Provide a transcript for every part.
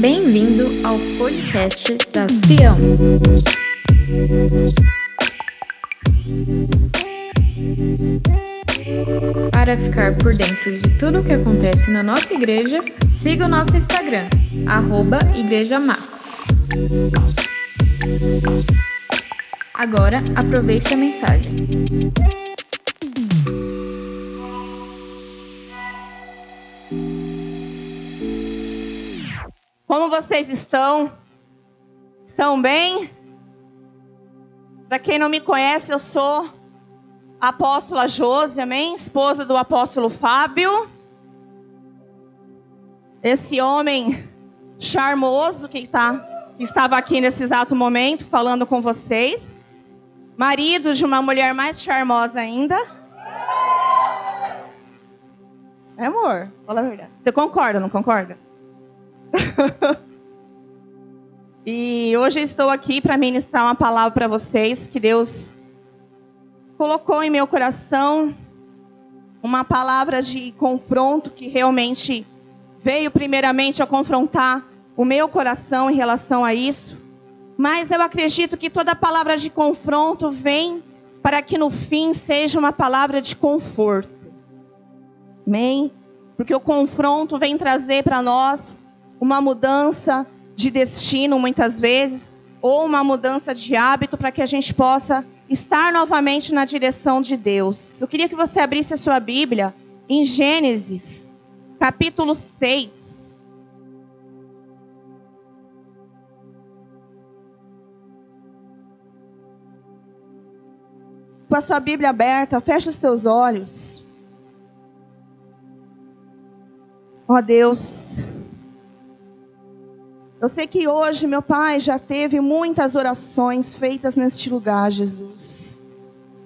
Bem-vindo ao podcast da Sião. Para ficar por dentro de tudo o que acontece na nossa igreja, siga o nosso Instagram, arroba Igreja Massa. Agora, aproveite a mensagem. Vocês estão? Estão bem? Para quem não me conhece, eu sou a apóstola Josi, amém? Esposa do apóstolo Fábio. Esse homem charmoso que, tá, estava aqui nesse exato momento falando com vocês. Marido de uma mulher mais charmosa ainda. É amor, fala a verdade. Você concorda, não concorda? e hoje estou aqui para ministrar uma palavra para vocês que Deus colocou em meu coração uma palavra de confronto que realmente veio primeiramente a confrontar o meu coração em relação a isso. Mas eu acredito que toda palavra de confronto vem para que no fim seja uma palavra de conforto. Amém? Porque o confronto vem trazer para nós uma mudança de destino, muitas vezes, ou uma mudança de hábito para que a gente possa estar novamente na direção de Deus. Eu queria que você abrisse a sua Bíblia em Gênesis, capítulo 6. Com a sua Bíblia aberta, fecha os teus olhos. Ó oh, Deus, eu sei que hoje, meu Pai, já teve muitas orações feitas neste lugar, Jesus.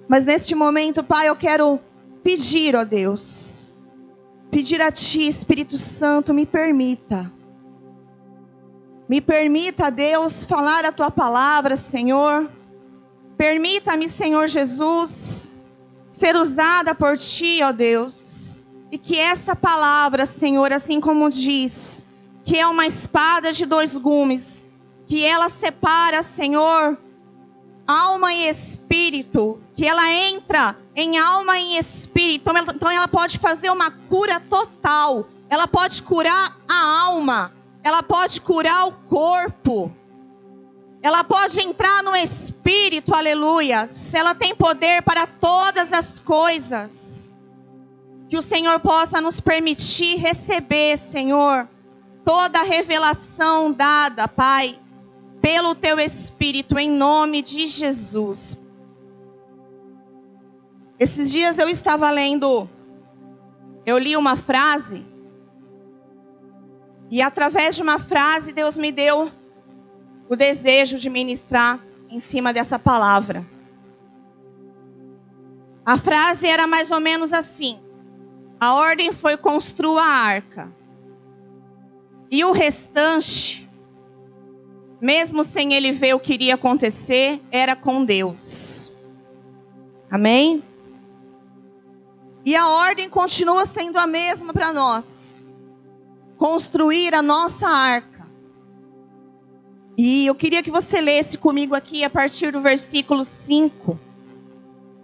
Mas neste momento, Pai, eu quero pedir, ó Deus, pedir a Ti, Espírito Santo, me permita. Me permita, Deus, falar a Tua palavra, Senhor. Permita-me, Senhor Jesus, ser usada por Ti, ó Deus. E que essa palavra, Senhor, assim como diz, que é uma espada de dois gumes, que ela separa, Senhor, alma e espírito, que ela entra em alma e espírito, então ela, então pode fazer uma cura total, ela pode curar a alma, ela pode curar o corpo, ela pode entrar no espírito, aleluia. Ela tem poder para todas as coisas. Que o Senhor possa nos permitir receber, Senhor, toda a revelação dada, Pai, pelo teu Espírito, em nome de Jesus. Esses dias eu estava lendo, eu li uma frase, e através de uma frase, Deus me deu o desejo de ministrar em cima dessa palavra. A frase era mais ou menos assim: a ordem foi construir a arca. E o restante, mesmo sem ele ver o que iria acontecer, era com Deus. Amém? E a ordem continua sendo a mesma para nós. Construir a nossa arca. E eu queria que você lesse comigo aqui a partir do versículo 5.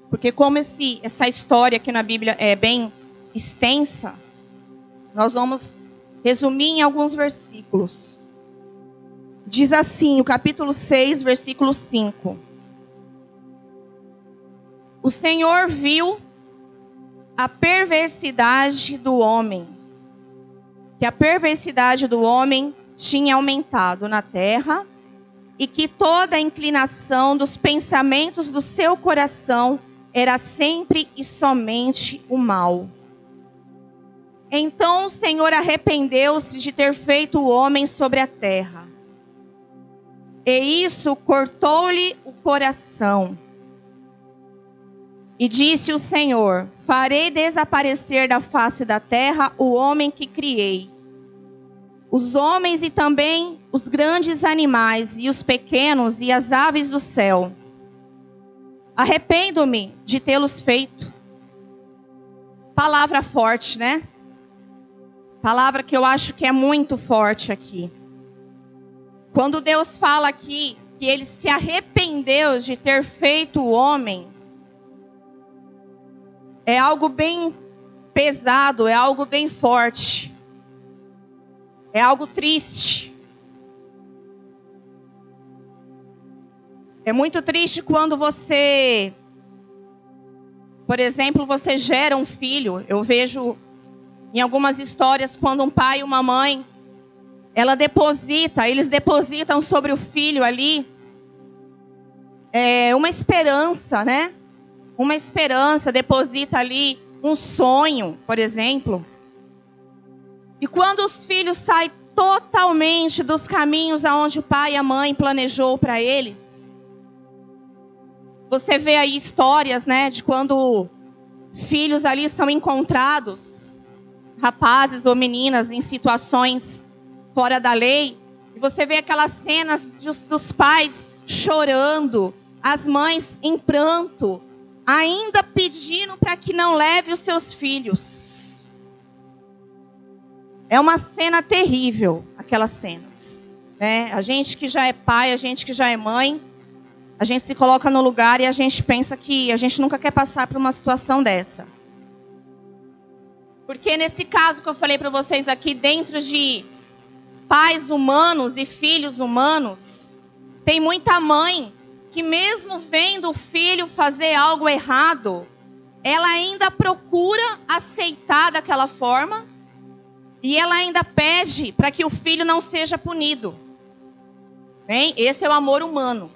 Porque como esse, essa história aqui na Bíblia é bem extensa, nós vamos resumir em alguns versículos. Diz assim, o capítulo 6, versículo 5. O Senhor viu a perversidade do homem, que a perversidade do homem tinha aumentado na terra e que toda a inclinação dos pensamentos do seu coração era sempre e somente o mal. Então o Senhor arrependeu-se de ter feito o homem sobre a terra. E isso cortou-lhe o coração. E disse o Senhor: Farei desaparecer da face da terra o homem que criei. Os homens e também os grandes animais, e os pequenos e as aves do céu. Arrependo-me de tê-los feito. Palavra forte, né? Palavra que eu acho que é muito forte aqui. quando Deus fala aqui que ele se arrependeu de ter feito o homem, é algo bem pesado, é algo bem forte. É algo triste. É muito triste quando você, por exemplo, você gera um filho. Eu vejo em algumas histórias quando um pai e uma mãe ela deposita, eles depositam sobre o filho ali é, uma esperança, né? Uma esperança, deposita ali um sonho, por exemplo. E quando os filhos saem totalmente dos caminhos aonde o pai e a mãe planejou para eles, você vê aí histórias, né, de quando filhos ali são encontrados, rapazes ou meninas em situações fora da lei, e você vê aquelas cenas dos, pais chorando, as mães em pranto, ainda pedindo para que não leve os seus filhos. É uma cena terrível, aquelas cenas. Né? A gente que já é pai, a gente que já é mãe, a gente se coloca no lugar e a gente pensa que a gente nunca quer passar por uma situação dessa. Porque nesse caso que eu falei para vocês aqui, dentro de pais humanos e filhos humanos, tem muita mãe que, mesmo vendo o filho fazer algo errado, ela ainda procura aceitar daquela forma e ela ainda pede para que o filho não seja punido. Bem, esse é o amor humano,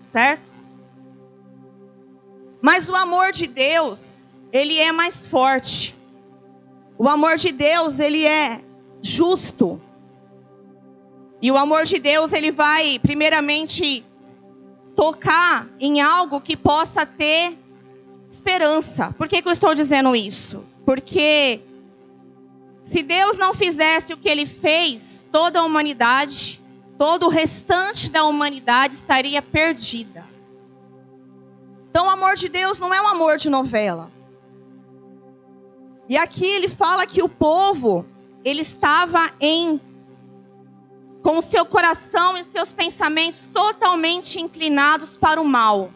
certo? Mas o amor de Deus, ele é mais forte. O amor de Deus, ele é justo. E o amor de Deus, ele vai primeiramente tocar em algo que possa ter esperança. Por que, que eu estou dizendo isso? Porque se Deus não fizesse o que ele fez, toda a humanidade, todo o restante da humanidade estaria perdida. Então, o amor de Deus não é um amor de novela. E aqui ele fala que o povo, ele estava em com o seu coração e seus pensamentos totalmente inclinados para o mal.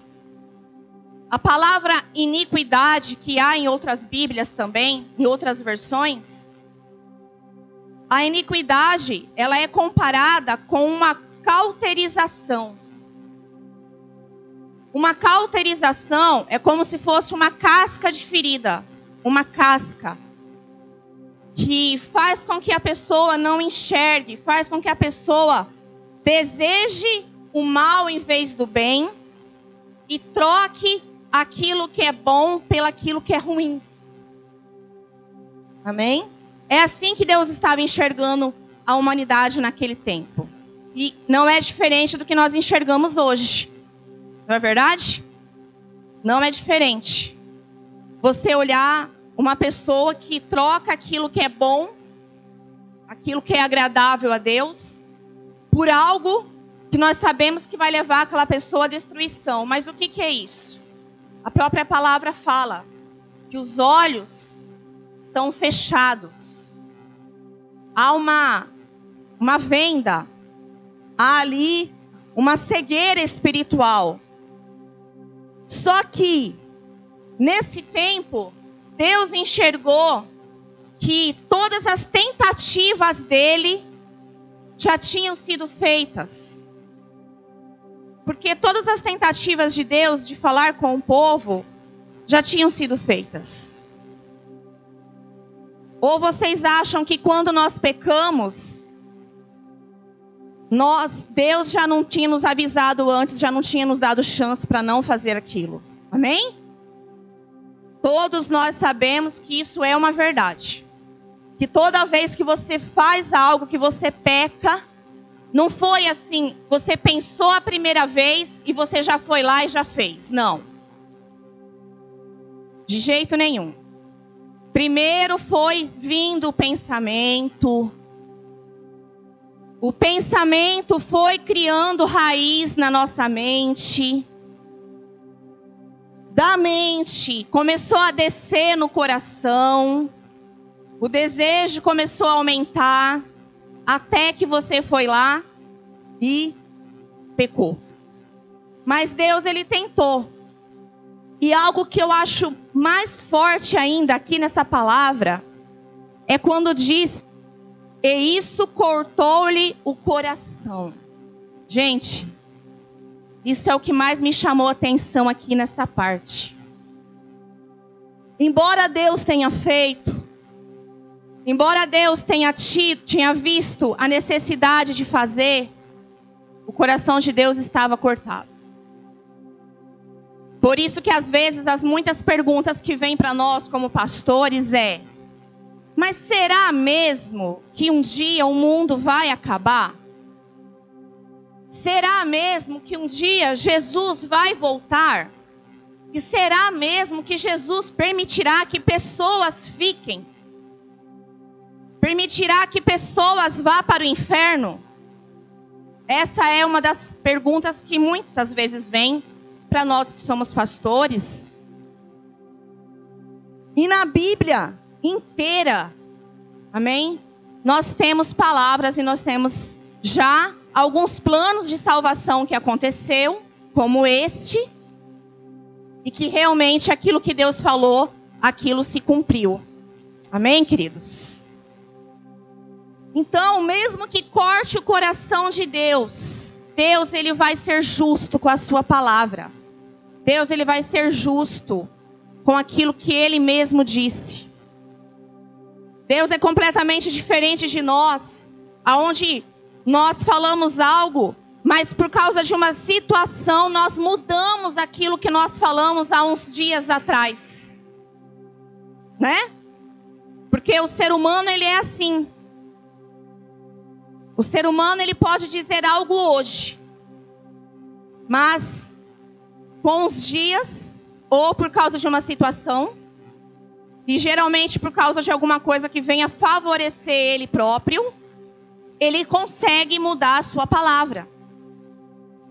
A palavra iniquidade, que há em outras Bíblias também, em outras versões, a iniquidade, ela é comparada com uma cauterização. Uma cauterização é como se fosse uma casca de ferida, uma casca que faz com que a pessoa não enxergue, faz com que a pessoa deseje o mal em vez do bem e troque aquilo que é bom pelaquilo que é ruim. Amém? É assim que Deus estava enxergando a humanidade naquele tempo. E não é diferente do que nós enxergamos hoje. Não é verdade? Não é diferente. Você olhar uma pessoa que troca aquilo que é bom, aquilo que é agradável a Deus, por algo que nós sabemos que vai levar aquela pessoa à destruição. Mas o que, que é isso? A própria palavra fala que os olhos estão fechados. Há uma, uma venda, há ali uma cegueira espiritual. Só que, nesse tempo, Deus enxergou que todas as tentativas dele já tinham sido feitas. Porque todas as tentativas de Deus de falar com o povo já tinham sido feitas. Ou vocês acham que quando nós pecamos, nós, Deus já não tinha nos avisado antes, já não tinha nos dado chance para não fazer aquilo? Amém? Todos nós sabemos que isso é uma verdade. Que toda vez que você faz algo, que você peca, não foi assim, você pensou a primeira vez e você já foi lá e já fez. Não. De jeito nenhum. Primeiro foi vindo o pensamento. O pensamento foi criando raiz na nossa mente da mente começou a descer no coração, o desejo começou a aumentar, até que você foi lá e pecou. Mas Deus ele tentou. E algo que eu acho mais forte ainda aqui nessa palavra é quando diz: "E isso cortou-lhe o coração". Gente, isso é o que mais me chamou a atenção aqui nessa parte. Embora Deus tenha feito, embora Deus tenha tido, tinha visto a necessidade de fazer, o coração de Deus estava cortado. Por isso que às vezes as muitas perguntas que vêm para nós como pastores é: mas será mesmo que um dia o mundo vai acabar? Será mesmo que um dia Jesus vai voltar? E será mesmo que Jesus permitirá que pessoas fiquem? Permitirá que pessoas vá para o inferno? Essa é uma das perguntas que muitas vezes vem para nós que somos pastores. E na Bíblia inteira, amém? Nós temos palavras e nós temos já alguns planos de salvação que aconteceu, como este, e que realmente aquilo que Deus falou, aquilo se cumpriu. Amém, queridos? Então, mesmo que corte o coração de Deus, Deus ele vai ser justo com a sua palavra. Deus ele vai ser justo com aquilo que ele mesmo disse. Deus é completamente diferente de nós, aonde nós falamos algo, mas por causa de uma situação nós mudamos aquilo que nós falamos há uns dias atrás. Né? Porque o ser humano ele é assim. O ser humano ele pode dizer algo hoje, mas com os dias ou por causa de uma situação e geralmente por causa de alguma coisa que venha favorecer ele próprio, ele consegue mudar a sua palavra.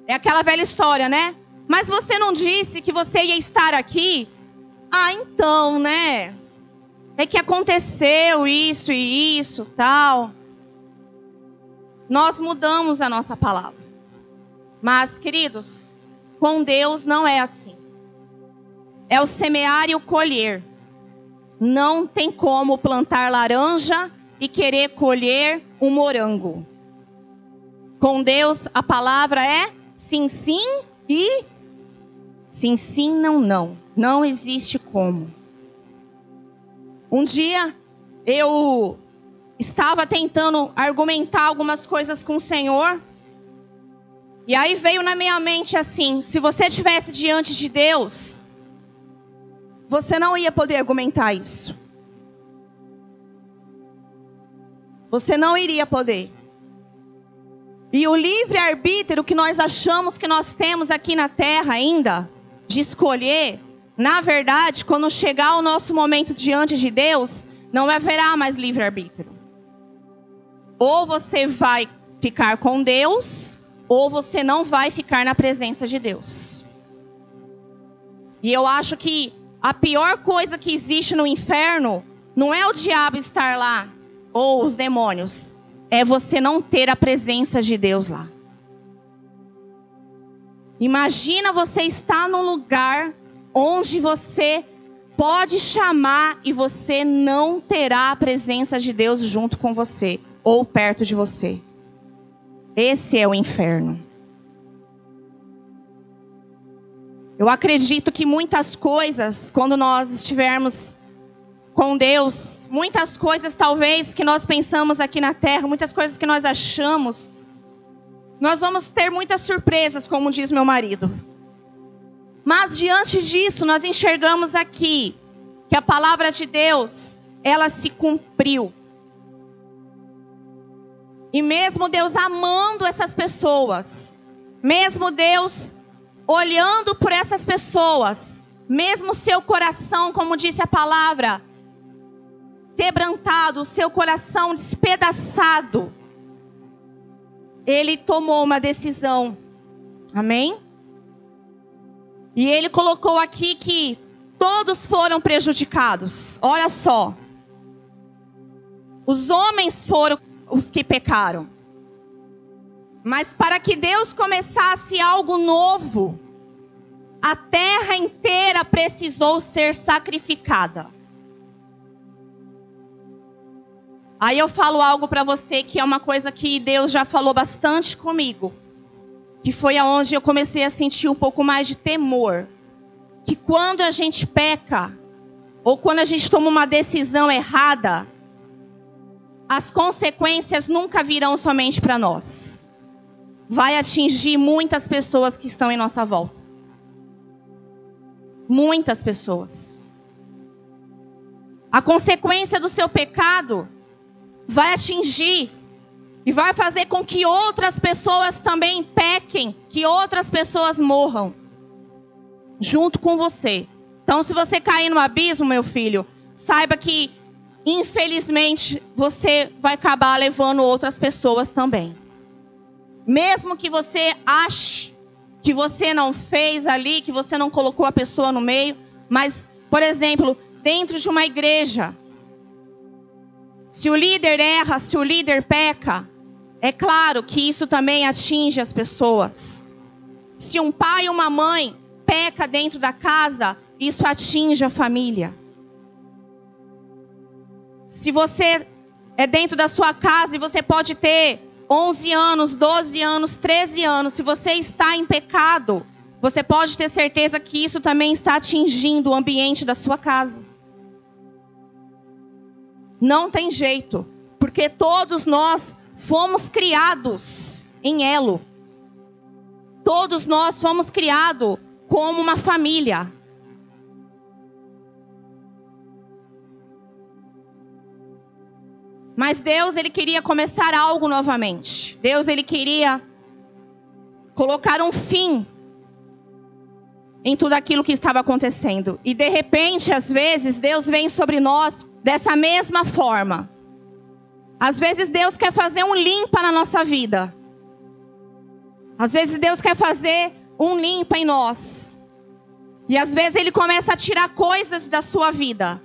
É aquela velha história, né? Mas você não disse que você ia estar aqui? Ah, então, né? É que aconteceu isso e isso, tal. Nós mudamos a nossa palavra. Mas, queridos, com Deus não é assim. É o semear e o colher. Não tem como plantar laranja e querer colher um morango. Com Deus a palavra é sim, sim e sim, sim, não, não. Não existe como. Um dia eu estava tentando argumentar algumas coisas com o Senhor. E aí veio na minha mente assim: se você estivesse diante de Deus, você não ia poder argumentar isso. Você não iria poder. E o livre-arbítrio que nós achamos que nós temos aqui na terra ainda, de escolher, na verdade, quando chegar o nosso momento diante de Deus, não haverá mais livre-arbítrio. Ou você vai ficar com Deus, ou você não vai ficar na presença de Deus. E eu acho que a pior coisa que existe no inferno não é o diabo estar lá, ou os demônios, é você não ter a presença de Deus lá. Imagina você estar num lugar onde você pode chamar e você não terá a presença de Deus junto com você ou perto de você. Esse é o inferno. Eu acredito que muitas coisas, quando nós estivermos com Deus, muitas coisas talvez que nós pensamos aqui na terra, muitas coisas que nós achamos, nós vamos ter muitas surpresas, como diz meu marido. Mas diante disso, nós enxergamos aqui que a palavra de Deus, ela se cumpriu. E mesmo Deus amando essas pessoas, mesmo Deus olhando por essas pessoas, mesmo seu coração, como disse a palavra, quebrantado, o seu coração despedaçado, ele tomou uma decisão. Amém? E ele colocou aqui que todos foram prejudicados. Olha só. Os homens foram os que pecaram. Mas para que Deus começasse algo novo, a terra inteira precisou ser sacrificada. Aí eu falo algo para você que é uma coisa que Deus já falou bastante comigo, que foi aonde eu comecei a sentir um pouco mais de temor, que quando a gente peca ou quando a gente toma uma decisão errada, as consequências nunca virão somente para nós. Vai atingir muitas pessoas que estão em nossa volta. Muitas pessoas. A consequência do seu pecado vai atingir e vai fazer com que outras pessoas também pequem, que outras pessoas morram junto com você. Então, se você cair no abismo, meu filho, saiba que infelizmente você vai acabar levando outras pessoas também. Mesmo que você ache que você não fez ali, que você não colocou a pessoa no meio, mas, por exemplo, dentro de uma igreja, se o líder erra, se o líder peca, é claro que isso também atinge as pessoas. Se um pai ou uma mãe peca dentro da casa, isso atinge a família. Se você é dentro da sua casa e você pode ter 11 anos, 12 anos, 13 anos, se você está em pecado, você pode ter certeza que isso também está atingindo o ambiente da sua casa. Não tem jeito, porque todos nós fomos criados em elo. Todos nós fomos criados como uma família. Mas Deus, ele queria começar algo novamente. Deus, ele queria colocar um fim em tudo aquilo que estava acontecendo. E de repente, às vezes, Deus vem sobre nós dessa mesma forma. Às vezes Deus quer fazer um limpa na nossa vida. Às vezes Deus quer fazer um limpa em nós. E às vezes Ele começa a tirar coisas da sua vida.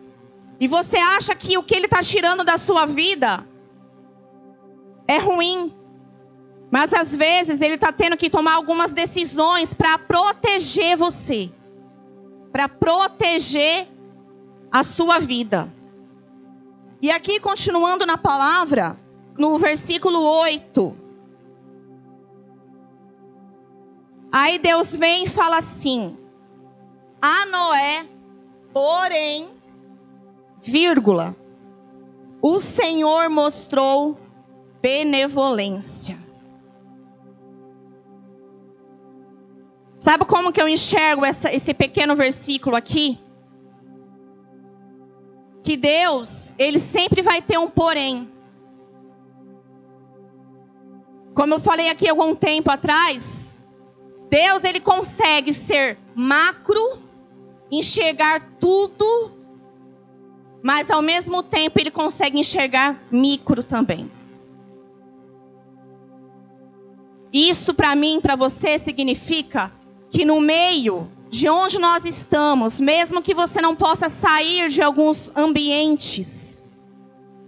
E você acha que o que Ele está tirando da sua vida é ruim. Mas às vezes Ele está tendo que tomar algumas decisões para proteger você. Para proteger a sua vida. E aqui, continuando na palavra, no versículo 8. Aí Deus vem e fala assim: A Noé, porém, vírgula, o Senhor mostrou benevolência. Sabe como que eu enxergo essa, esse pequeno versículo aqui? Que Deus ele sempre vai ter um porém. Como eu falei aqui algum tempo atrás, Deus ele consegue ser macro, enxergar tudo, mas ao mesmo tempo ele consegue enxergar micro também. Isso para mim, para você significa que no meio de onde nós estamos, mesmo que você não possa sair de alguns ambientes,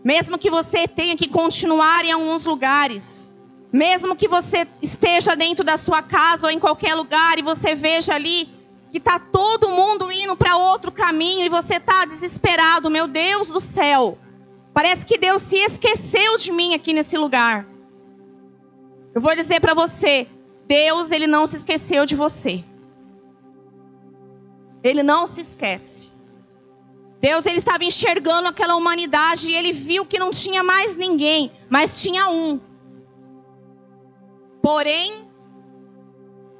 mesmo que você tenha que continuar em alguns lugares, mesmo que você esteja dentro da sua casa ou em qualquer lugar e você veja ali que está todo mundo indo para outro caminho e você está desesperado, meu Deus do céu. Parece que Deus se esqueceu de mim aqui nesse lugar. Eu vou dizer para você, Deus ele não se esqueceu de você. Ele não se esquece. Deus ele estava enxergando aquela humanidade e ele viu que não tinha mais ninguém, mas tinha um. Porém,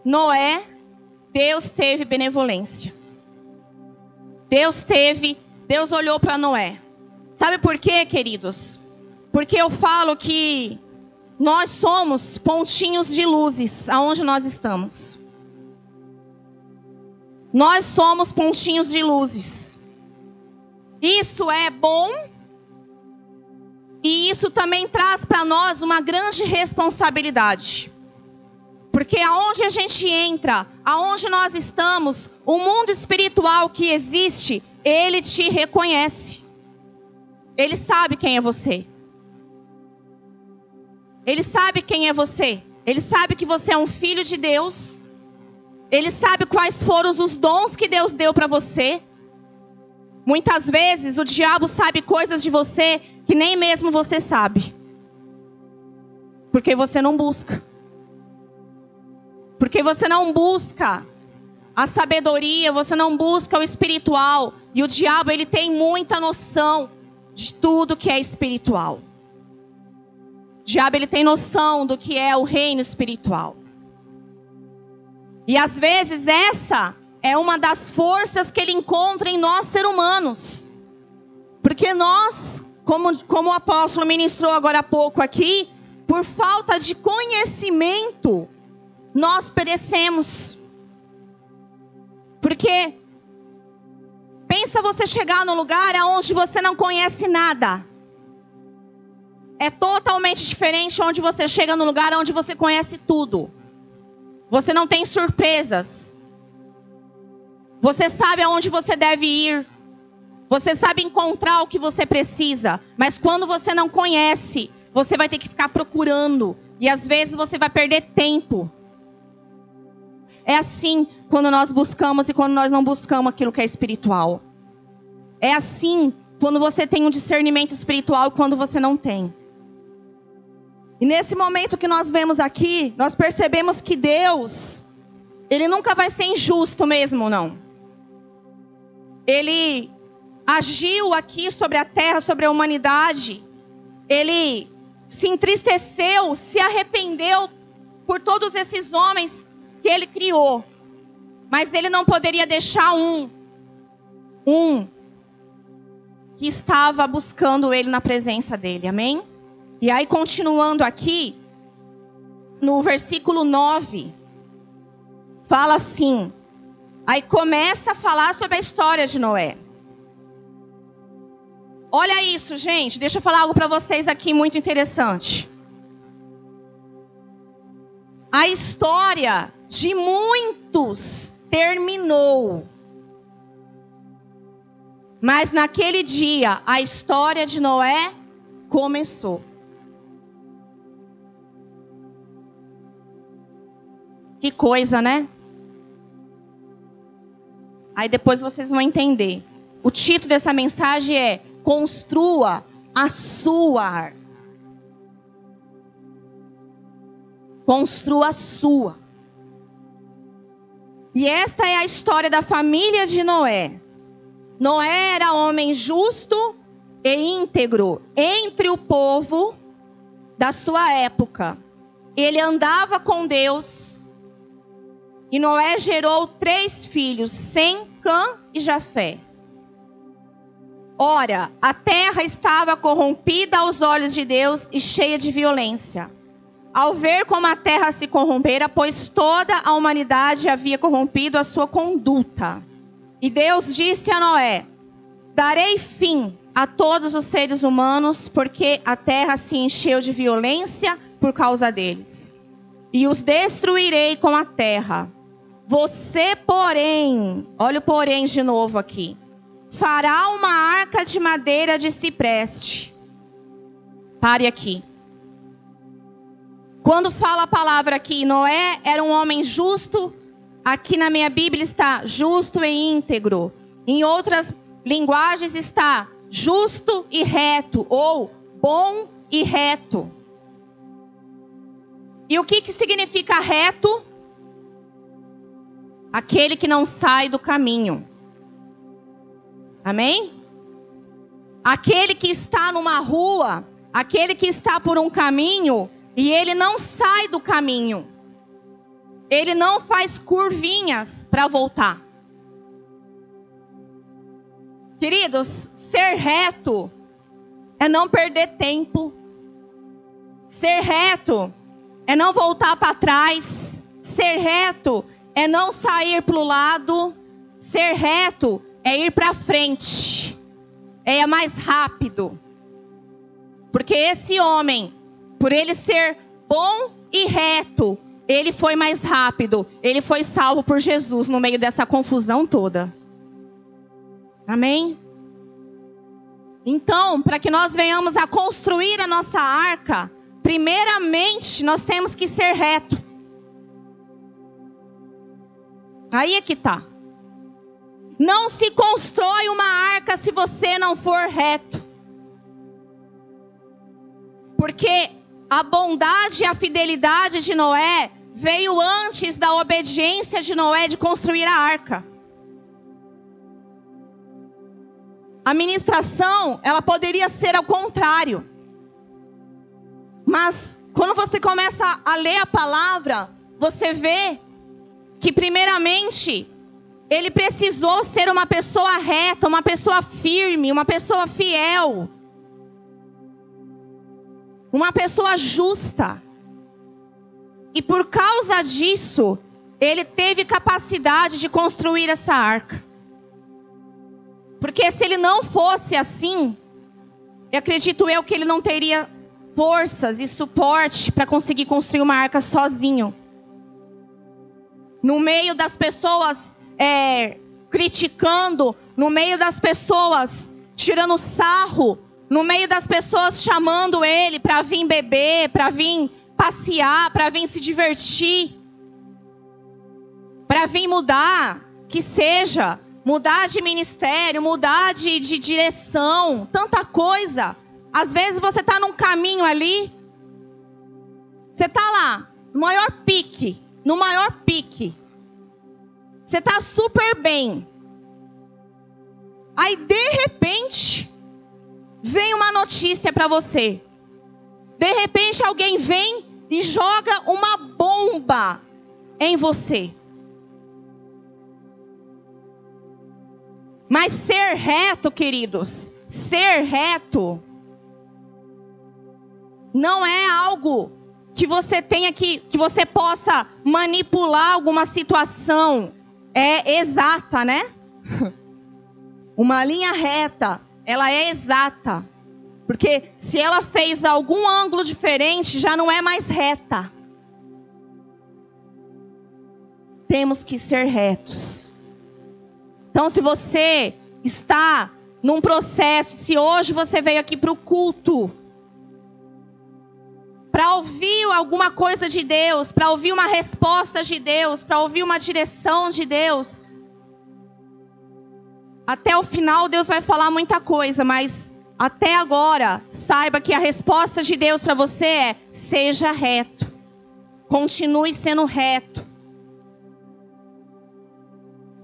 Noé, Deus teve benevolência. Deus teve, Deus olhou para Noé. Sabe por quê, queridos? Porque eu falo que nós somos pontinhos de luzes aonde nós estamos. Nós somos pontinhos de luzes. Isso é bom e isso também traz para nós uma grande responsabilidade. Porque aonde a gente entra, aonde nós estamos, o mundo espiritual que existe, ele te reconhece. Ele sabe quem é você. Ele sabe quem é você. Ele sabe que você é um filho de Deus. Ele sabe quais foram os dons que Deus deu para você. Muitas vezes o diabo sabe coisas de você que nem mesmo você sabe. Porque você não busca. Porque você não busca a sabedoria, você não busca o espiritual. E o diabo, ele tem muita noção de tudo que é espiritual. O diabo, ele tem noção do que é o reino espiritual. E às vezes essa é uma das forças que ele encontra em nós, seres humanos. Porque nós, como, como o apóstolo ministrou agora há pouco aqui, por falta de conhecimento, nós perecemos. Porque pensa você chegar num lugar onde você não conhece nada. É totalmente diferente onde você chega no lugar onde você conhece tudo. Você não tem surpresas. Você sabe aonde você deve ir. Você sabe encontrar o que você precisa. Mas quando você não conhece, você vai ter que ficar procurando. E às vezes você vai perder tempo. É assim quando nós buscamos e quando nós não buscamos aquilo que é espiritual. É assim quando você tem um discernimento espiritual e quando você não tem. E nesse momento que nós vemos aqui, nós percebemos que Deus, Ele nunca vai ser injusto mesmo, não ele agiu aqui sobre a terra, sobre a humanidade. Ele se entristeceu, se arrependeu por todos esses homens que ele criou. Mas ele não poderia deixar um, um que estava buscando ele na presença dele. Amém? E aí, continuando aqui, no versículo 9, fala assim: Aí começa a falar sobre a história de Noé. Olha isso, gente. Deixa eu falar algo para vocês aqui muito interessante. A história de muitos terminou. Mas naquele dia, a história de Noé começou. Que coisa, né? Aí depois vocês vão entender. O título dessa mensagem é Construa a sua. Construa a sua. E esta é a história da família de Noé. Noé era homem justo e íntegro entre o povo da sua época. Ele andava com Deus. E Noé gerou três filhos, Sem, Cã e Jafé. Ora, a terra estava corrompida aos olhos de Deus e cheia de violência. Ao ver como a terra se corrompera, pois toda a humanidade havia corrompido a sua conduta. E Deus disse a Noé: Darei fim a todos os seres humanos, porque a terra se encheu de violência por causa deles. E os destruirei com a terra. Você, porém, olha o porém de novo aqui, fará uma arca de madeira de cipreste. Pare aqui. Quando fala a palavra aqui, Noé era um homem justo. Aqui na minha Bíblia está justo e íntegro. Em outras linguagens está justo e reto, ou bom e reto. E o que, que significa reto? Aquele que não sai do caminho. Amém? Aquele que está numa rua, aquele que está por um caminho e ele não sai do caminho. Ele não faz curvinhas para voltar. Queridos, ser reto é não perder tempo. Ser reto é não voltar para trás. Ser reto é não sair para o lado. Ser reto é ir para frente. É mais rápido. Porque esse homem, por ele ser bom e reto, ele foi mais rápido. Ele foi salvo por Jesus no meio dessa confusão toda. Amém? Então, para que nós venhamos a construir a nossa arca, primeiramente nós temos que ser reto. Aí é que tá. Não se constrói uma arca se você não for reto. Porque a bondade e a fidelidade de Noé veio antes da obediência de Noé de construir a arca. A ministração, ela poderia ser ao contrário. Mas quando você começa a ler a palavra, você vê que primeiramente ele precisou ser uma pessoa reta, uma pessoa firme, uma pessoa fiel. Uma pessoa justa. E por causa disso, ele teve capacidade de construir essa arca. Porque se ele não fosse assim, eu acredito eu que ele não teria forças e suporte para conseguir construir uma arca sozinho. No meio das pessoas é, criticando, no meio das pessoas tirando sarro, no meio das pessoas chamando ele para vir beber, para vir passear, para vir se divertir, para vir mudar, que seja, mudar de ministério, mudar de, de direção, tanta coisa. Às vezes você está num caminho ali, você está lá, no maior pique, no maior pique. Você está super bem. Aí de repente vem uma notícia para você. De repente alguém vem e joga uma bomba em você. Mas ser reto, queridos, ser reto não é algo que você tenha que que você possa manipular alguma situação é exata, né? Uma linha reta, ela é exata. Porque se ela fez algum ângulo diferente, já não é mais reta. Temos que ser retos. Então, se você está num processo, se hoje você veio aqui para o culto, para ouvir alguma coisa de Deus, para ouvir uma resposta de Deus, para ouvir uma direção de Deus, até o final Deus vai falar muita coisa, mas até agora, saiba que a resposta de Deus para você é: seja reto. Continue sendo reto.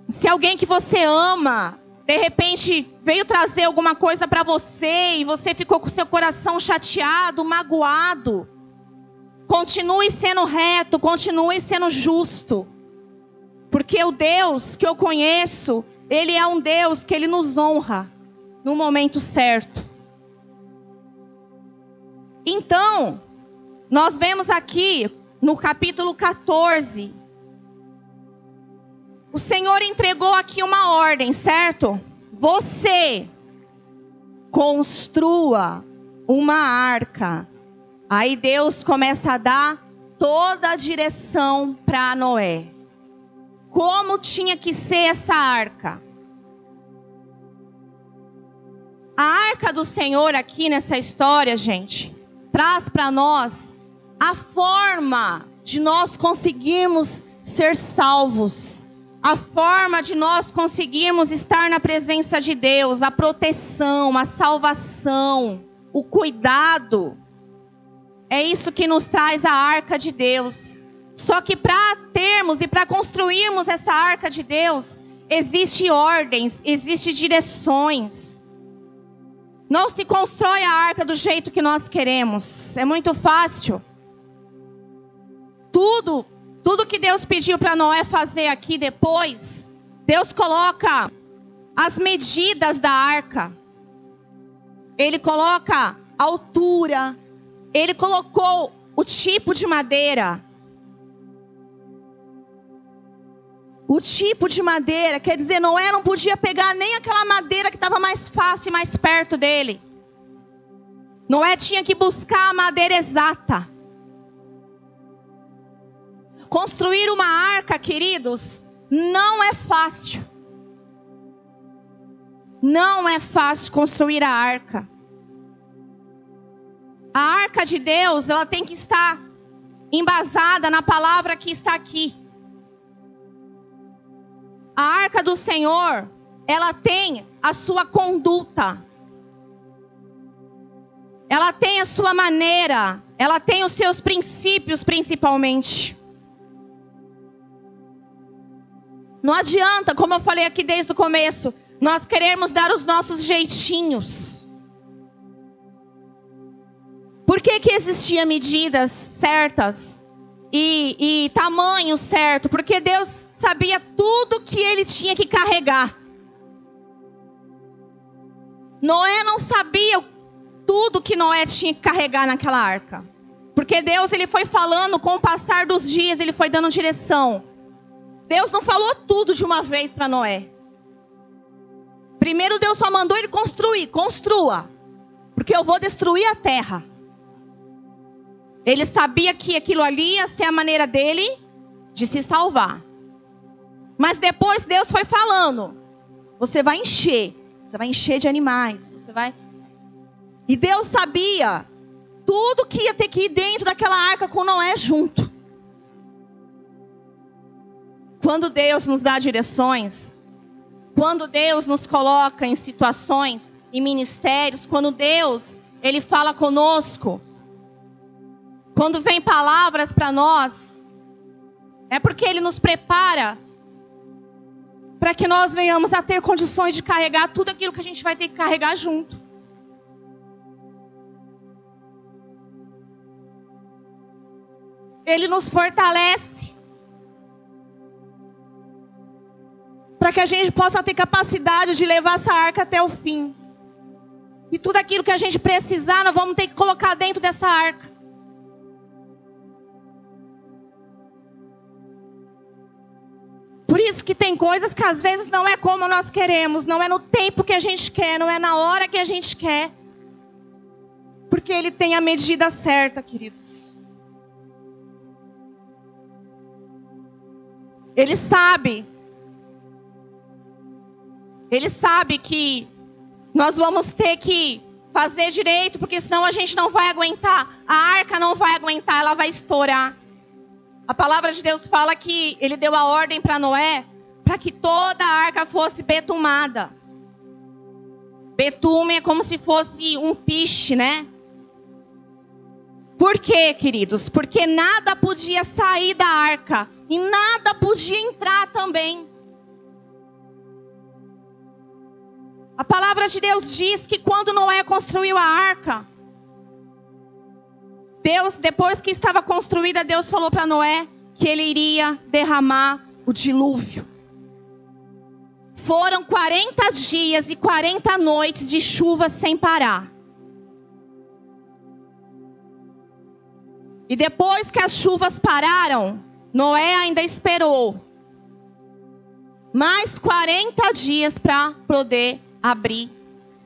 Se alguém que você ama, de repente veio trazer alguma coisa para você e você ficou com seu coração chateado, magoado, continue sendo reto, continue sendo justo. Porque o Deus que eu conheço, ele é um Deus que ele nos honra no momento certo. Então, nós vemos aqui no capítulo 14, o Senhor entregou aqui uma ordem, certo? Você construa uma arca. Aí Deus começa a dar toda a direção para Noé. Como tinha que ser essa arca? A arca do Senhor aqui nessa história, gente, traz para nós a forma de nós conseguirmos ser salvos, a forma de nós conseguirmos estar na presença de Deus, a proteção, a salvação, o cuidado. É isso que nos traz a arca de Deus. Só que para termos e para construirmos essa arca de Deus, existe ordens, existe direções. Não se constrói a arca do jeito que nós queremos. É muito fácil. Tudo, tudo que Deus pediu para Noé fazer aqui depois, Deus coloca as medidas da arca. Ele coloca a altura. Ele colocou o tipo de madeira. O tipo de madeira, quer dizer, Noé não podia pegar nem aquela madeira que estava mais fácil e mais perto dele. Noé tinha que buscar a madeira exata. Construir uma arca, queridos, não é fácil. Não é fácil construir a arca. A arca de Deus, ela tem que estar embasada na palavra que está aqui. A arca do Senhor, ela tem a sua conduta. Ela tem a sua maneira, ela tem os seus princípios principalmente. Não adianta, como eu falei aqui desde o começo, nós queremos dar os nossos jeitinhos. Por que, que existiam medidas certas e, e tamanho certo? Porque Deus sabia tudo que ele tinha que carregar. Noé não sabia tudo que Noé tinha que carregar naquela arca. Porque Deus ele foi falando com o passar dos dias, ele foi dando direção. Deus não falou tudo de uma vez para Noé. Primeiro Deus só mandou ele construir, construa, porque eu vou destruir a terra. Ele sabia que aquilo ali ia ser a maneira dele de se salvar. Mas depois Deus foi falando: você vai encher, você vai encher de animais, você vai. E Deus sabia tudo que ia ter que ir dentro daquela arca com Noé junto. Quando Deus nos dá direções, quando Deus nos coloca em situações, em ministérios, quando Deus, ele fala conosco, quando vem palavras para nós, é porque ele nos prepara para que nós venhamos a ter condições de carregar tudo aquilo que a gente vai ter que carregar junto. Ele nos fortalece. para que a gente possa ter capacidade de levar essa arca até o fim. E tudo aquilo que a gente precisar, nós vamos ter que colocar dentro dessa arca. Isso que tem coisas que às vezes não é como nós queremos, não é no tempo que a gente quer, não é na hora que a gente quer. Porque ele tem a medida certa, queridos. Ele sabe ele sabe que nós vamos ter que fazer direito, porque senão a gente não vai aguentar. A arca não vai aguentar, ela vai estourar. A palavra de Deus fala que ele deu a ordem para Noé para que toda a arca fosse betumada. Betume é como se fosse um piche, né? Por quê, queridos? Porque nada podia sair da arca e nada podia entrar também. A palavra de Deus diz que quando Noé construiu a arca, Deus, depois que estava construída, Deus falou para Noé que ele iria derramar o dilúvio. Foram 40 dias e 40 noites de chuva sem parar. E depois que as chuvas pararam, Noé ainda esperou mais 40 dias para poder abrir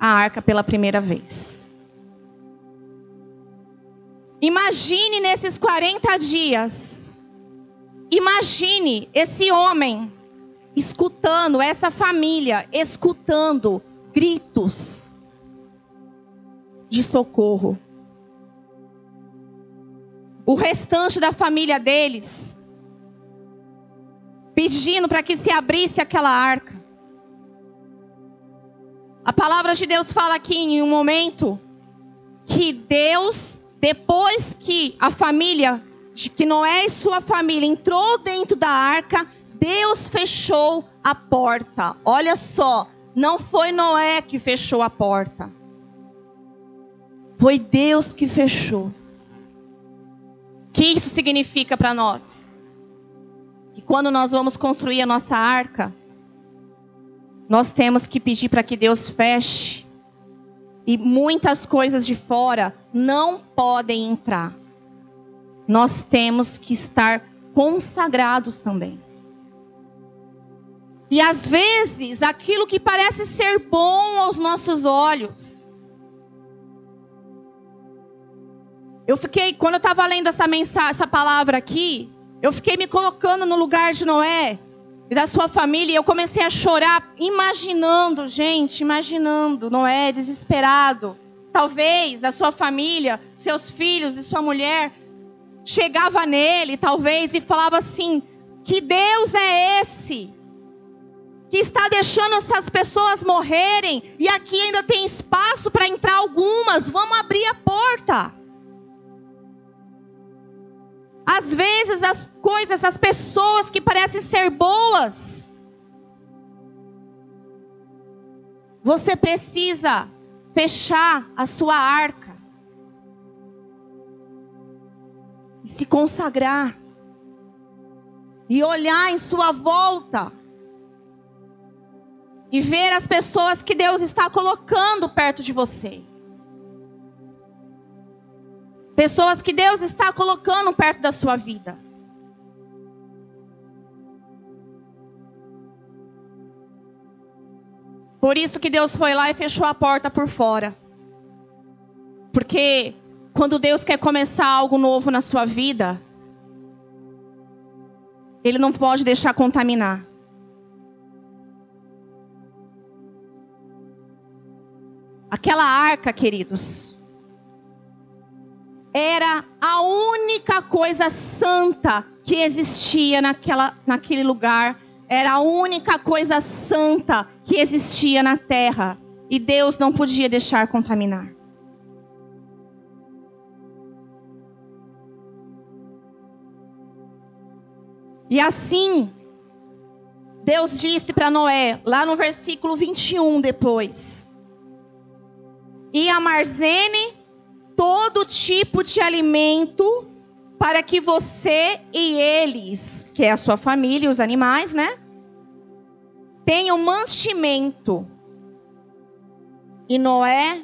a arca pela primeira vez. Imagine nesses 40 dias, imagine esse homem escutando, essa família escutando gritos de socorro. O restante da família deles pedindo para que se abrisse aquela arca. A palavra de Deus fala aqui em um momento que Deus, depois que a família, que Noé e sua família entrou dentro da arca, Deus fechou a porta. Olha só, não foi Noé que fechou a porta. Foi Deus que fechou. O que isso significa para nós? Que quando nós vamos construir a nossa arca, nós temos que pedir para que Deus feche. E muitas coisas de fora não podem entrar. Nós temos que estar consagrados também. E às vezes, aquilo que parece ser bom aos nossos olhos. Eu fiquei, quando eu estava lendo essa mensagem, essa palavra aqui, eu fiquei me colocando no lugar de Noé e da sua família. E eu comecei a chorar, imaginando, gente, imaginando Noé desesperado. Talvez a sua família, seus filhos e sua mulher chegava nele, talvez, e falava assim: "Que Deus é esse?" que está deixando essas pessoas morrerem e aqui ainda tem espaço para entrar algumas. Vamos abrir a porta. Às vezes as coisas, as pessoas que parecem ser boas, você precisa fechar a sua arca e se consagrar e olhar em sua volta e ver as pessoas que Deus está colocando perto de você. Pessoas que Deus está colocando perto da sua vida. Por isso que Deus foi lá e fechou a porta por fora. Porque quando Deus quer começar algo novo na sua vida, Ele não pode deixar contaminar. Aquela arca, queridos, era a única coisa santa que existia naquela, naquele lugar. Era a única coisa santa que existia na terra. E Deus não podia deixar contaminar. E assim, Deus disse para Noé, lá no versículo 21 depois: E armazene todo tipo de alimento para que você e eles, que é a sua família, os animais, né? Tenham mantimento. E Noé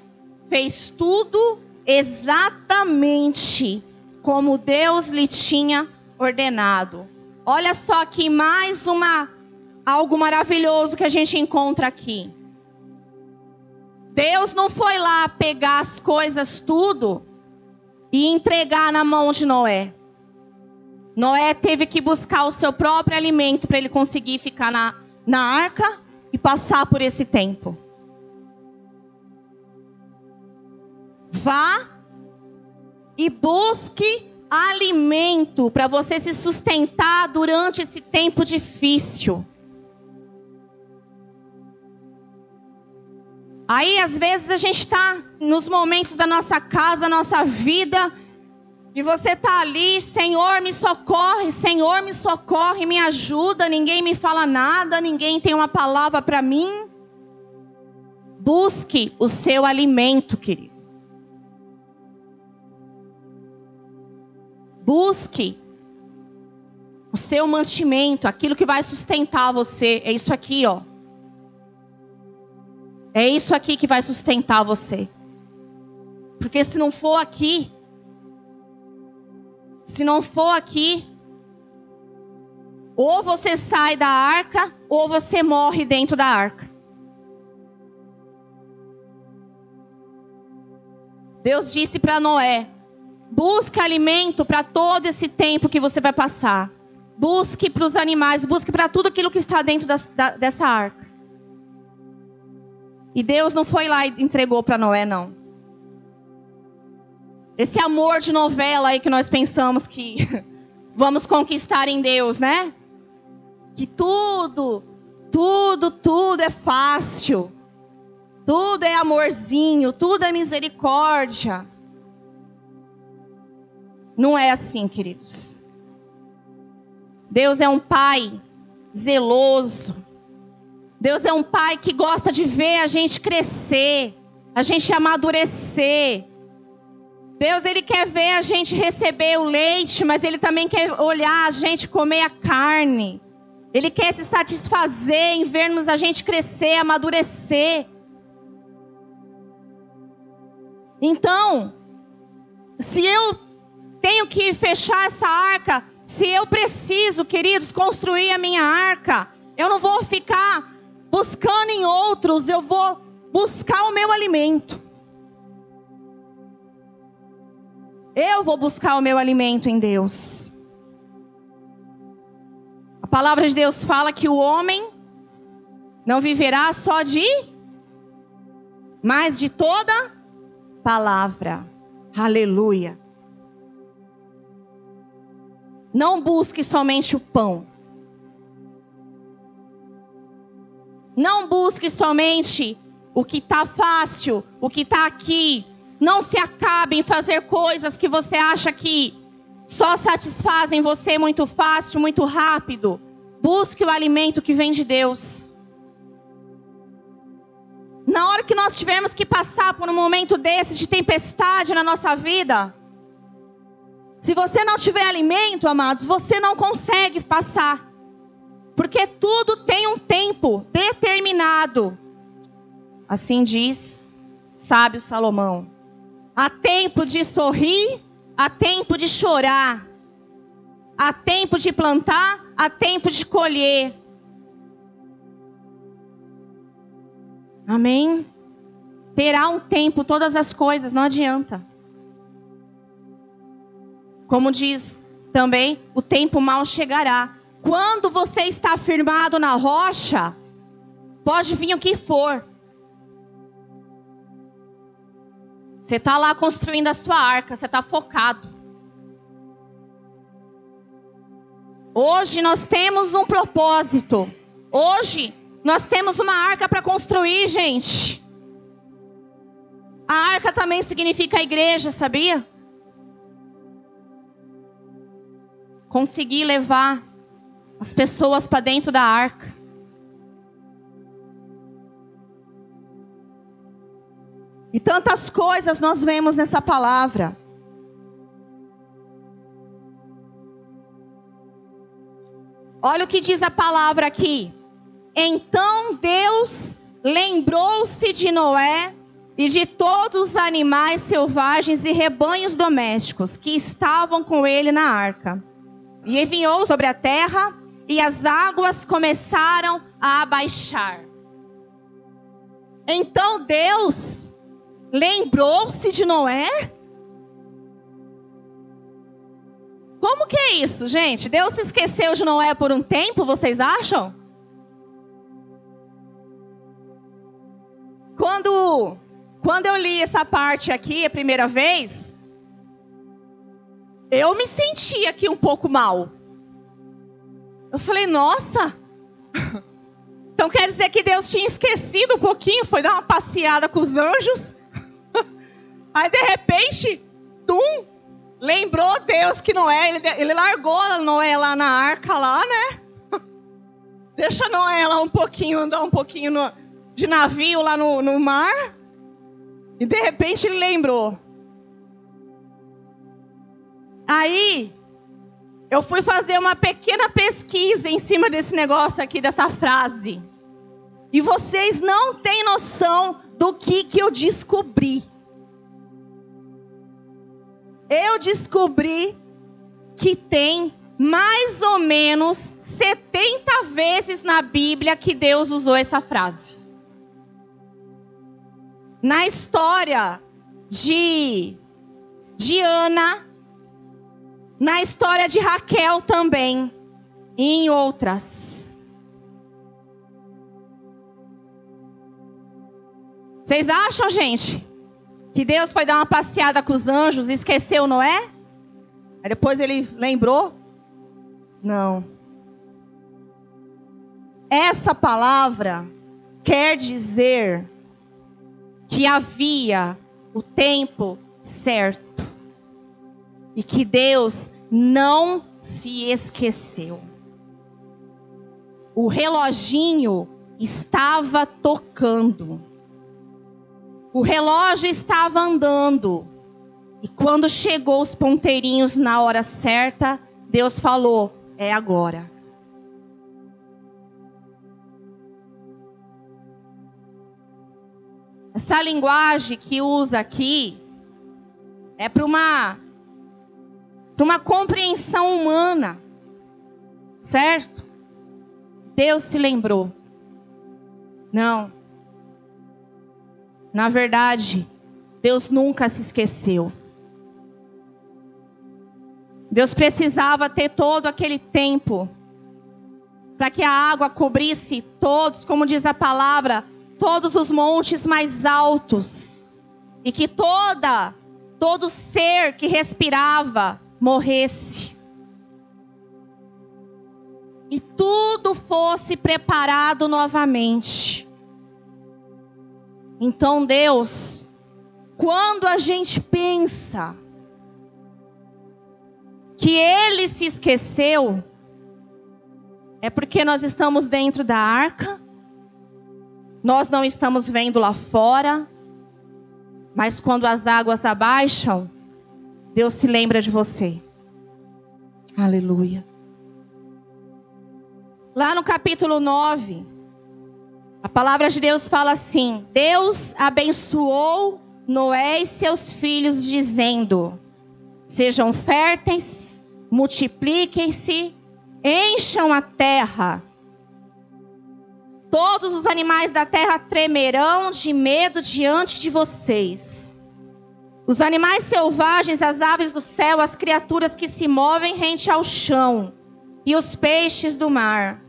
fez tudo exatamente como Deus lhe tinha ordenado. Olha só aqui mais uma algo maravilhoso que a gente encontra aqui. Deus não foi lá pegar as coisas tudo e entregar na mão de Noé. Noé teve que buscar o seu próprio alimento para ele conseguir ficar na, na arca e passar por esse tempo. Vá e busque alimento para você se sustentar durante esse tempo difícil. Aí, às vezes, a gente está nos momentos da nossa casa, nossa vida, e você está ali, Senhor, me socorre, Senhor, me socorre, me ajuda, ninguém me fala nada, ninguém tem uma palavra para mim. Busque o seu alimento, querido. Busque o seu mantimento, aquilo que vai sustentar você. É isso aqui, ó. É isso aqui que vai sustentar você. Porque se não for aqui, se não for aqui, ou você sai da arca, ou você morre dentro da arca. Deus disse para Noé: Busque alimento para todo esse tempo que você vai passar. Busque para os animais, busque para tudo aquilo que está dentro da, da, dessa arca. E Deus não foi lá e entregou para Noé, não. Esse amor de novela aí que nós pensamos que vamos conquistar em Deus, né? Que tudo, tudo, tudo é fácil. Tudo é amorzinho, tudo é misericórdia. Não é assim, queridos. Deus é um pai zeloso. Deus é um pai que gosta de ver a gente crescer, a gente amadurecer. Deus ele quer ver a gente receber o leite, mas ele também quer olhar a gente comer a carne. Ele quer se satisfazer em vermos a gente crescer, amadurecer. Então, se eu tenho que fechar essa arca. Se eu preciso, queridos, construir a minha arca, eu não vou ficar buscando em outros, eu vou buscar o meu alimento. Eu vou buscar o meu alimento em Deus. A palavra de Deus fala que o homem não viverá só de, mas de toda palavra. Aleluia. Não busque somente o pão. Não busque somente o que está fácil, o que está aqui. Não se acabe em fazer coisas que você acha que só satisfazem você muito fácil, muito rápido. Busque o alimento que vem de Deus. Na hora que nós tivermos que passar por um momento desse de tempestade na nossa vida, se você não tiver alimento, amados, você não consegue passar. Porque tudo tem um tempo determinado. Assim diz sábio Salomão. Há tempo de sorrir, há tempo de chorar. Há tempo de plantar, há tempo de colher. Amém? Terá um tempo todas as coisas, não adianta. Como diz também, o tempo mal chegará. Quando você está firmado na rocha, pode vir o que for. Você está lá construindo a sua arca, você está focado. Hoje nós temos um propósito. Hoje nós temos uma arca para construir, gente. A arca também significa a igreja, sabia? Conseguir levar as pessoas para dentro da arca. E tantas coisas nós vemos nessa palavra. Olha o que diz a palavra aqui. Então Deus lembrou-se de Noé e de todos os animais selvagens e rebanhos domésticos que estavam com ele na arca. E enviou sobre a terra, e as águas começaram a abaixar. Então Deus lembrou-se de Noé? Como que é isso, gente? Deus se esqueceu de Noé por um tempo, vocês acham? Quando, quando eu li essa parte aqui a primeira vez, eu me senti aqui um pouco mal. Eu falei, nossa, então quer dizer que Deus tinha esquecido um pouquinho, foi dar uma passeada com os anjos. Aí de repente, tum, lembrou Deus que Noé, ele, ele largou Noé lá na arca lá, né? Deixa Noé lá um pouquinho, andar um pouquinho no, de navio lá no, no mar. E de repente ele lembrou. Aí, eu fui fazer uma pequena pesquisa em cima desse negócio aqui, dessa frase. E vocês não têm noção do que, que eu descobri. Eu descobri que tem mais ou menos 70 vezes na Bíblia que Deus usou essa frase na história de, de Ana, na história de Raquel também, e em outras. Vocês acham, gente, que Deus foi dar uma passeada com os anjos e esqueceu Noé? Aí depois ele lembrou? Não. Essa palavra quer dizer que havia o tempo certo e que Deus não se esqueceu. O reloginho estava tocando. O relógio estava andando. E quando chegou os ponteirinhos na hora certa, Deus falou: é agora. Essa linguagem que usa aqui é para uma para uma compreensão humana. Certo? Deus se lembrou. Não. Na verdade, Deus nunca se esqueceu. Deus precisava ter todo aquele tempo para que a água cobrisse todos, como diz a palavra, todos os montes mais altos e que toda todo ser que respirava morresse. E tudo fosse preparado novamente. Então, Deus, quando a gente pensa que Ele se esqueceu, é porque nós estamos dentro da arca, nós não estamos vendo lá fora, mas quando as águas abaixam, Deus se lembra de você. Aleluia. Lá no capítulo 9, a palavra de Deus fala assim: Deus abençoou Noé e seus filhos, dizendo: Sejam férteis, multipliquem-se, encham a terra. Todos os animais da terra tremerão de medo diante de vocês. Os animais selvagens, as aves do céu, as criaturas que se movem rente ao chão, e os peixes do mar.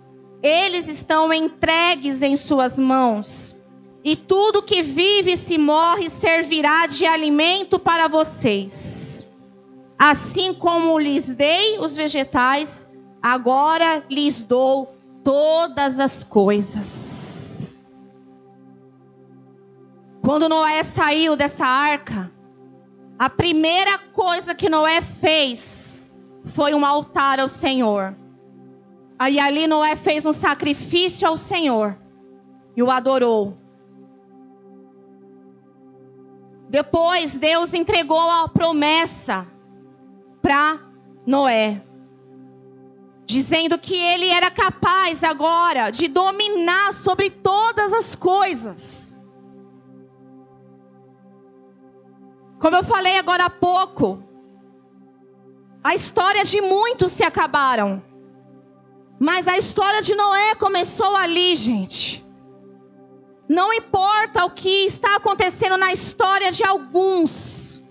Eles estão entregues em suas mãos. E tudo que vive e se morre servirá de alimento para vocês. Assim como lhes dei os vegetais, agora lhes dou todas as coisas. Quando Noé saiu dessa arca, a primeira coisa que Noé fez foi um altar ao Senhor. Aí ali Noé fez um sacrifício ao Senhor e o adorou. Depois Deus entregou a promessa para Noé dizendo que ele era capaz agora de dominar sobre todas as coisas. Como eu falei agora há pouco, a história de muitos se acabaram. Mas a história de Noé começou ali, gente. Não importa o que está acontecendo na história de alguns,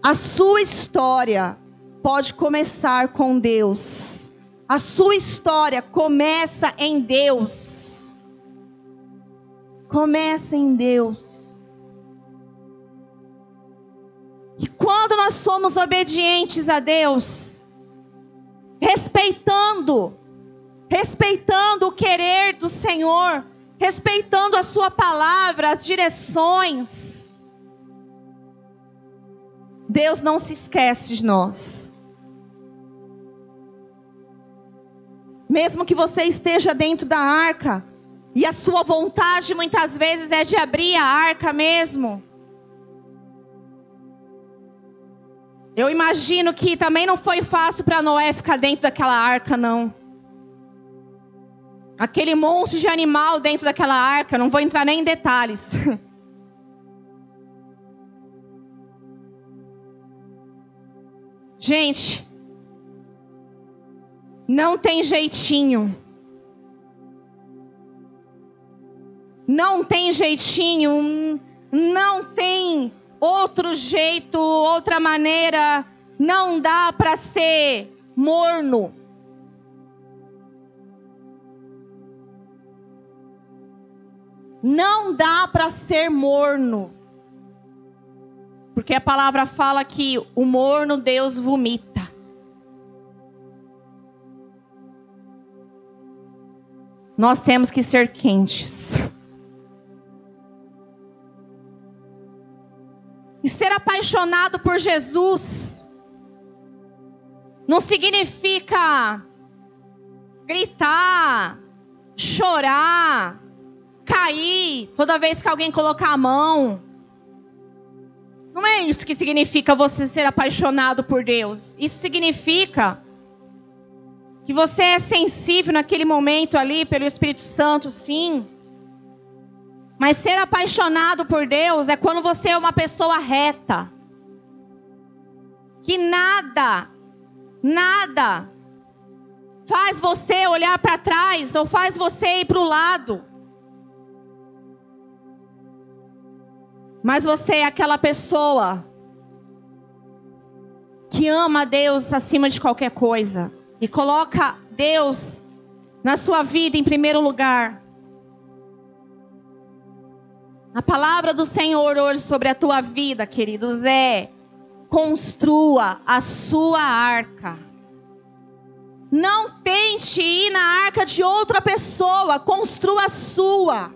a sua história pode começar com Deus. A sua história começa em Deus. Começa em Deus. Quando nós somos obedientes a Deus, respeitando, respeitando o querer do Senhor, respeitando a Sua palavra, as direções, Deus não se esquece de nós. Mesmo que você esteja dentro da arca, e a sua vontade muitas vezes é de abrir a arca mesmo. Eu imagino que também não foi fácil para Noé ficar dentro daquela arca, não. Aquele monte de animal dentro daquela arca, não vou entrar nem em detalhes. Gente, não tem jeitinho. Não tem jeitinho. Não tem outro jeito, outra maneira. Não dá para ser morno. Não dá para ser morno. Porque a palavra fala que o morno Deus vomita. Nós temos que ser quentes. Apaixonado por Jesus não significa gritar, chorar, cair toda vez que alguém colocar a mão. Não é isso que significa você ser apaixonado por Deus. Isso significa que você é sensível naquele momento ali pelo Espírito Santo, sim. Mas ser apaixonado por Deus é quando você é uma pessoa reta. Que nada, nada faz você olhar para trás ou faz você ir para o lado. Mas você é aquela pessoa que ama Deus acima de qualquer coisa e coloca Deus na sua vida em primeiro lugar. A palavra do Senhor hoje sobre a tua vida, queridos, é: construa a sua arca. Não tente ir na arca de outra pessoa, construa a sua.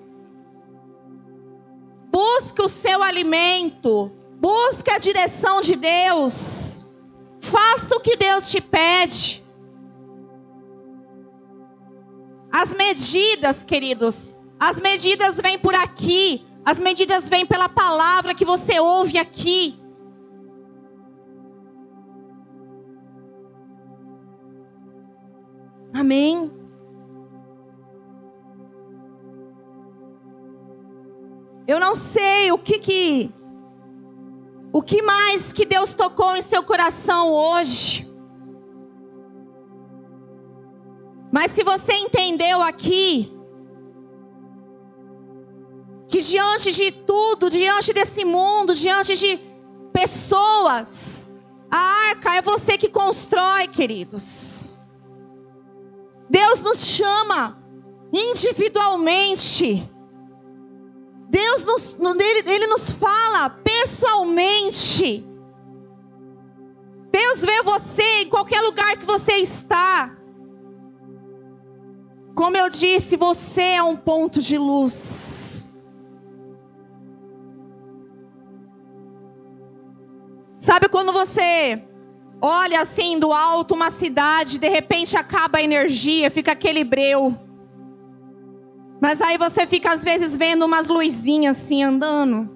Busque o seu alimento, busque a direção de Deus. Faça o que Deus te pede. As medidas, queridos, as medidas vêm por aqui, as medidas vêm pela palavra que você ouve aqui. Amém. Eu não sei o que que o que mais que Deus tocou em seu coração hoje. Mas se você entendeu aqui que diante de tudo, diante desse mundo, diante de pessoas, a arca é você que constrói, queridos. Deus nos chama individualmente. Deus nos, ele, ele nos fala pessoalmente. Deus vê você em qualquer lugar que você está. Como eu disse, você é um ponto de luz. Sabe quando você olha assim do alto uma cidade, de repente acaba a energia, fica aquele breu. Mas aí você fica às vezes vendo umas luzinhas assim andando.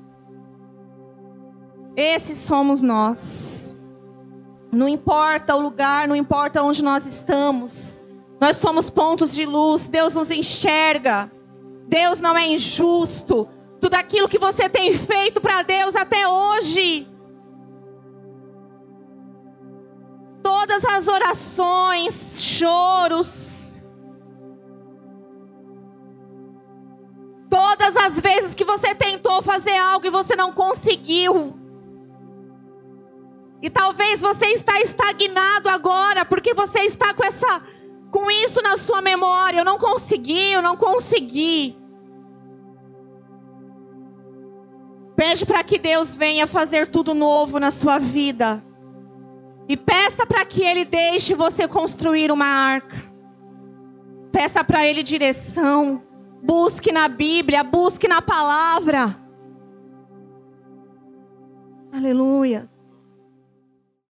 Esses somos nós. Não importa o lugar, não importa onde nós estamos. Nós somos pontos de luz. Deus nos enxerga. Deus não é injusto. Tudo aquilo que você tem feito para Deus até hoje todas as orações, choros, todas as vezes que você tentou fazer algo e você não conseguiu. E talvez você está estagnado agora porque você está com essa com isso na sua memória, eu não consegui, eu não consegui. Pede para que Deus venha fazer tudo novo na sua vida. E peça para que Ele deixe você construir uma arca. Peça para Ele direção. Busque na Bíblia, busque na palavra. Aleluia.